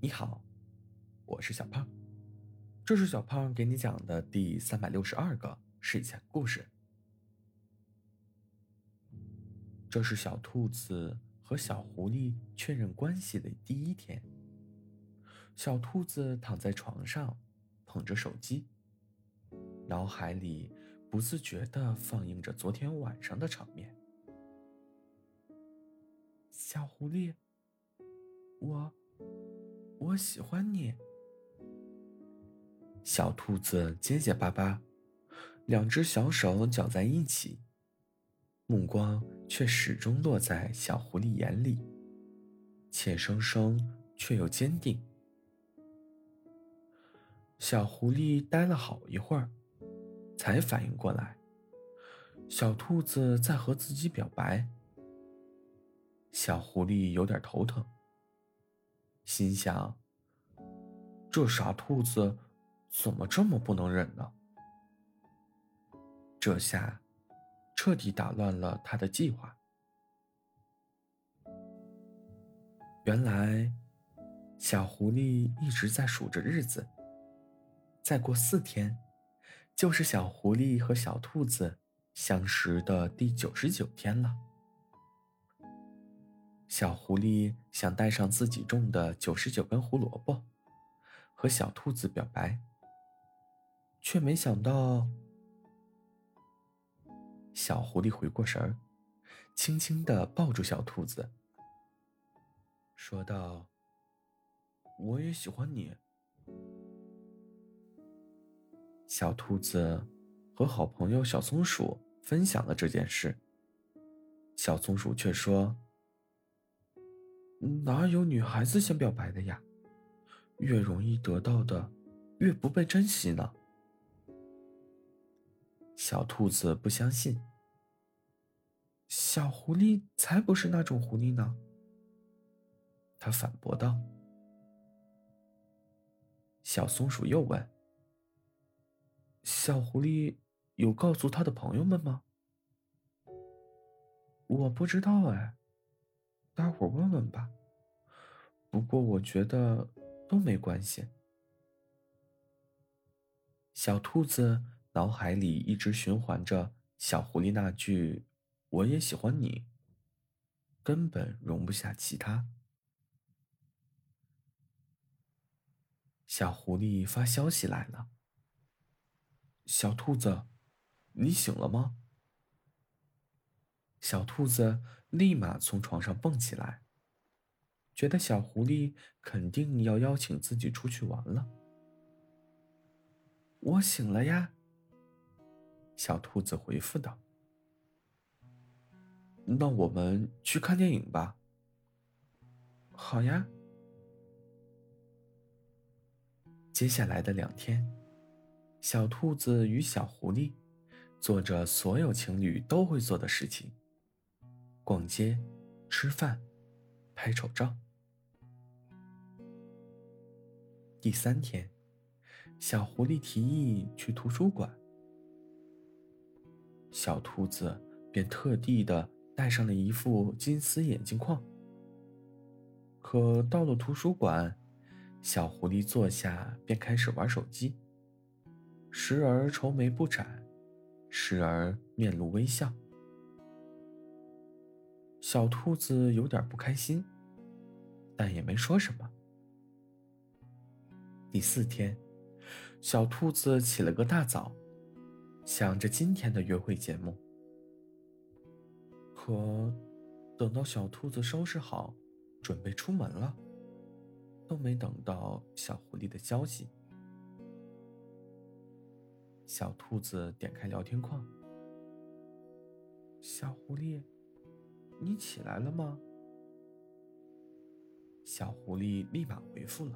你好，我是小胖，这是小胖给你讲的第三百六十二个睡前故事。这是小兔子和小狐狸确认关系的第一天。小兔子躺在床上，捧着手机，脑海里不自觉的放映着昨天晚上的场面。小狐狸，我我喜欢你。小兔子结结巴巴，两只小手搅在一起，目光却始终落在小狐狸眼里，怯生生却又坚定。小狐狸呆了好一会儿，才反应过来，小兔子在和自己表白。小狐狸有点头疼，心想：“这傻兔子怎么这么不能忍呢？”这下彻底打乱了他的计划。原来，小狐狸一直在数着日子，再过四天，就是小狐狸和小兔子相识的第九十九天了。小狐狸想带上自己种的九十九根胡萝卜，和小兔子表白，却没想到，小狐狸回过神儿，轻轻的抱住小兔子，说道：“我也喜欢你。”小兔子和好朋友小松鼠分享了这件事，小松鼠却说。哪有女孩子先表白的呀？越容易得到的，越不被珍惜呢。小兔子不相信，小狐狸才不是那种狐狸呢。他反驳道。小松鼠又问：“小狐狸有告诉他的朋友们吗？”我不知道哎。待会儿问问吧。不过我觉得都没关系。小兔子脑海里一直循环着小狐狸那句“我也喜欢你”，根本容不下其他。小狐狸发消息来了：“小兔子，你醒了吗？”小兔子立马从床上蹦起来，觉得小狐狸肯定要邀请自己出去玩了。我醒了呀，小兔子回复道：“那我们去看电影吧。”好呀。接下来的两天，小兔子与小狐狸做着所有情侣都会做的事情。逛街、吃饭、拍丑照。第三天，小狐狸提议去图书馆，小兔子便特地的带上了一副金丝眼镜框。可到了图书馆，小狐狸坐下便开始玩手机，时而愁眉不展，时而面露微笑。小兔子有点不开心，但也没说什么。第四天，小兔子起了个大早，想着今天的约会节目。可等到小兔子收拾好，准备出门了，都没等到小狐狸的消息。小兔子点开聊天框，小狐狸。你起来了吗？小狐狸立马回复了：“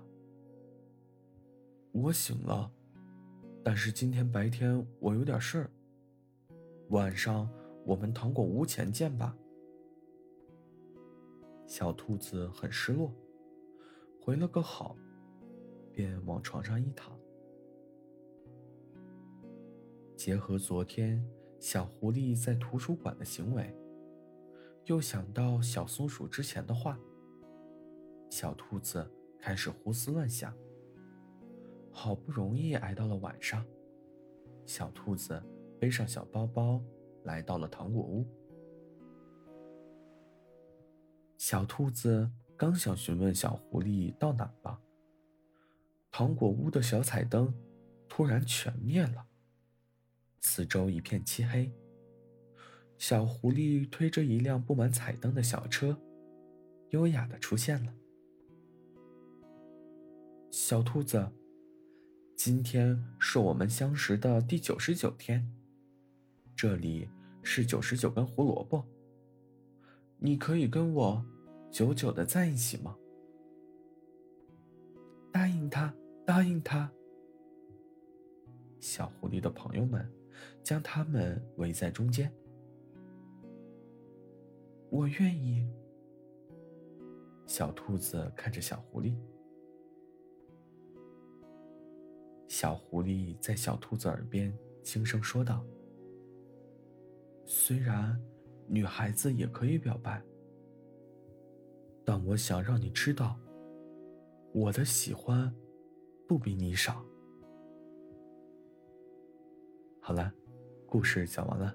我醒了，但是今天白天我有点事儿。晚上我们糖果屋前见吧。”小兔子很失落，回了个好，便往床上一躺。结合昨天小狐狸在图书馆的行为。又想到小松鼠之前的话，小兔子开始胡思乱想。好不容易挨到了晚上，小兔子背上小包包来到了糖果屋。小兔子刚想询问小狐狸到哪了，糖果屋的小彩灯突然全灭了，四周一片漆黑。小狐狸推着一辆布满彩灯的小车，优雅的出现了。小兔子。今天是我们相识的第九十九天，这里是九十九根胡萝卜。你可以跟我久久的在一起吗？答应他，答应他。小狐狸的朋友们将他们围在中间。我愿意。小兔子看着小狐狸。小狐狸在小兔子耳边轻声说道：“虽然女孩子也可以表白，但我想让你知道，我的喜欢不比你少。”好了，故事讲完了。